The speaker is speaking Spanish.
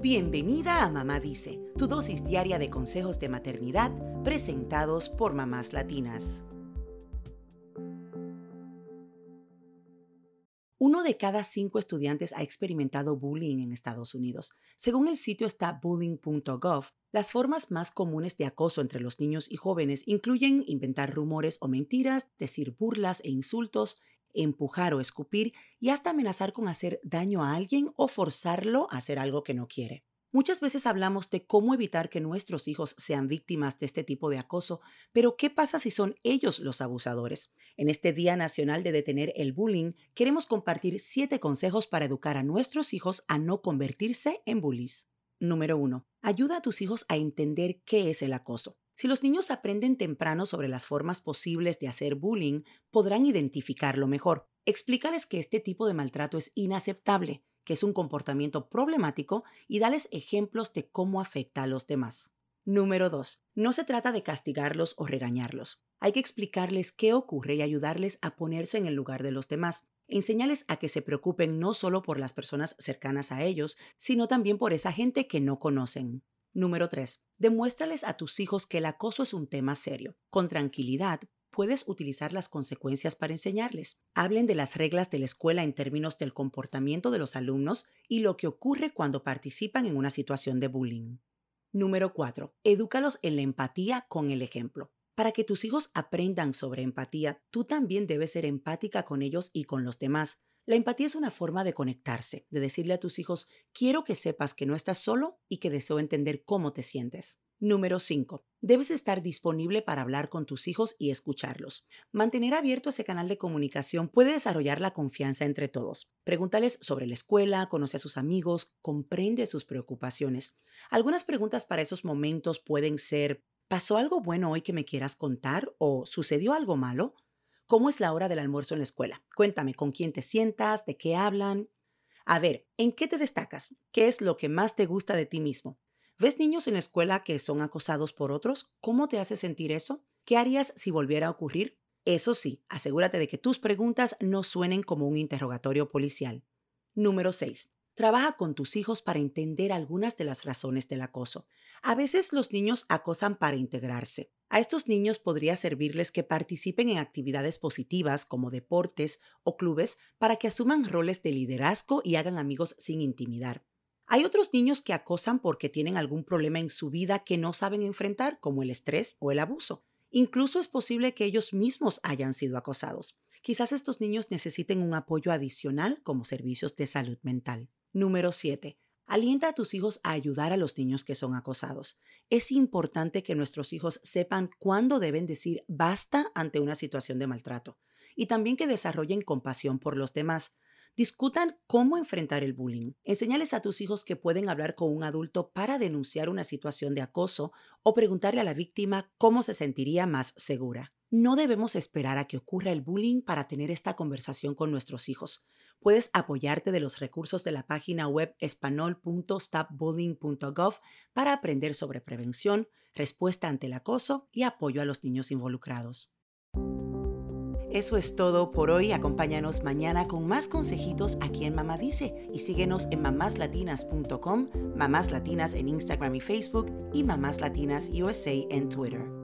Bienvenida a Mamá Dice, tu dosis diaria de consejos de maternidad presentados por mamás latinas. Uno de cada cinco estudiantes ha experimentado bullying en Estados Unidos. Según el sitio stopbullying.gov, las formas más comunes de acoso entre los niños y jóvenes incluyen inventar rumores o mentiras, decir burlas e insultos, empujar o escupir y hasta amenazar con hacer daño a alguien o forzarlo a hacer algo que no quiere. Muchas veces hablamos de cómo evitar que nuestros hijos sean víctimas de este tipo de acoso, pero ¿qué pasa si son ellos los abusadores? En este Día Nacional de Detener el Bullying, queremos compartir siete consejos para educar a nuestros hijos a no convertirse en bullies. Número 1. Ayuda a tus hijos a entender qué es el acoso. Si los niños aprenden temprano sobre las formas posibles de hacer bullying, podrán identificarlo mejor. Explícales que este tipo de maltrato es inaceptable que es un comportamiento problemático, y dales ejemplos de cómo afecta a los demás. Número 2. No se trata de castigarlos o regañarlos. Hay que explicarles qué ocurre y ayudarles a ponerse en el lugar de los demás. Enseñales a que se preocupen no solo por las personas cercanas a ellos, sino también por esa gente que no conocen. Número 3. Demuéstrales a tus hijos que el acoso es un tema serio. Con tranquilidad, puedes utilizar las consecuencias para enseñarles. Hablen de las reglas de la escuela en términos del comportamiento de los alumnos y lo que ocurre cuando participan en una situación de bullying. Número 4. Edúcalos en la empatía con el ejemplo. Para que tus hijos aprendan sobre empatía, tú también debes ser empática con ellos y con los demás. La empatía es una forma de conectarse, de decirle a tus hijos, quiero que sepas que no estás solo y que deseo entender cómo te sientes. Número 5. Debes estar disponible para hablar con tus hijos y escucharlos. Mantener abierto ese canal de comunicación puede desarrollar la confianza entre todos. Pregúntales sobre la escuela, conoce a sus amigos, comprende sus preocupaciones. Algunas preguntas para esos momentos pueden ser, ¿pasó algo bueno hoy que me quieras contar? ¿O sucedió algo malo? ¿Cómo es la hora del almuerzo en la escuela? Cuéntame con quién te sientas, de qué hablan. A ver, ¿en qué te destacas? ¿Qué es lo que más te gusta de ti mismo? ¿Ves niños en la escuela que son acosados por otros? ¿Cómo te hace sentir eso? ¿Qué harías si volviera a ocurrir? Eso sí, asegúrate de que tus preguntas no suenen como un interrogatorio policial. Número 6. Trabaja con tus hijos para entender algunas de las razones del acoso. A veces los niños acosan para integrarse. A estos niños podría servirles que participen en actividades positivas como deportes o clubes para que asuman roles de liderazgo y hagan amigos sin intimidar. Hay otros niños que acosan porque tienen algún problema en su vida que no saben enfrentar, como el estrés o el abuso. Incluso es posible que ellos mismos hayan sido acosados. Quizás estos niños necesiten un apoyo adicional como servicios de salud mental. Número 7. Alienta a tus hijos a ayudar a los niños que son acosados. Es importante que nuestros hijos sepan cuándo deben decir basta ante una situación de maltrato y también que desarrollen compasión por los demás. Discutan cómo enfrentar el bullying. Enseñales a tus hijos que pueden hablar con un adulto para denunciar una situación de acoso o preguntarle a la víctima cómo se sentiría más segura. No debemos esperar a que ocurra el bullying para tener esta conversación con nuestros hijos. Puedes apoyarte de los recursos de la página web espanol.stopbullying.gov para aprender sobre prevención, respuesta ante el acoso y apoyo a los niños involucrados. Eso es todo por hoy. Acompáñanos mañana con más consejitos aquí en Mamá Dice y síguenos en mamáslatinas.com, Mamás Latinas en Instagram y Facebook y Mamás Latinas USA en Twitter.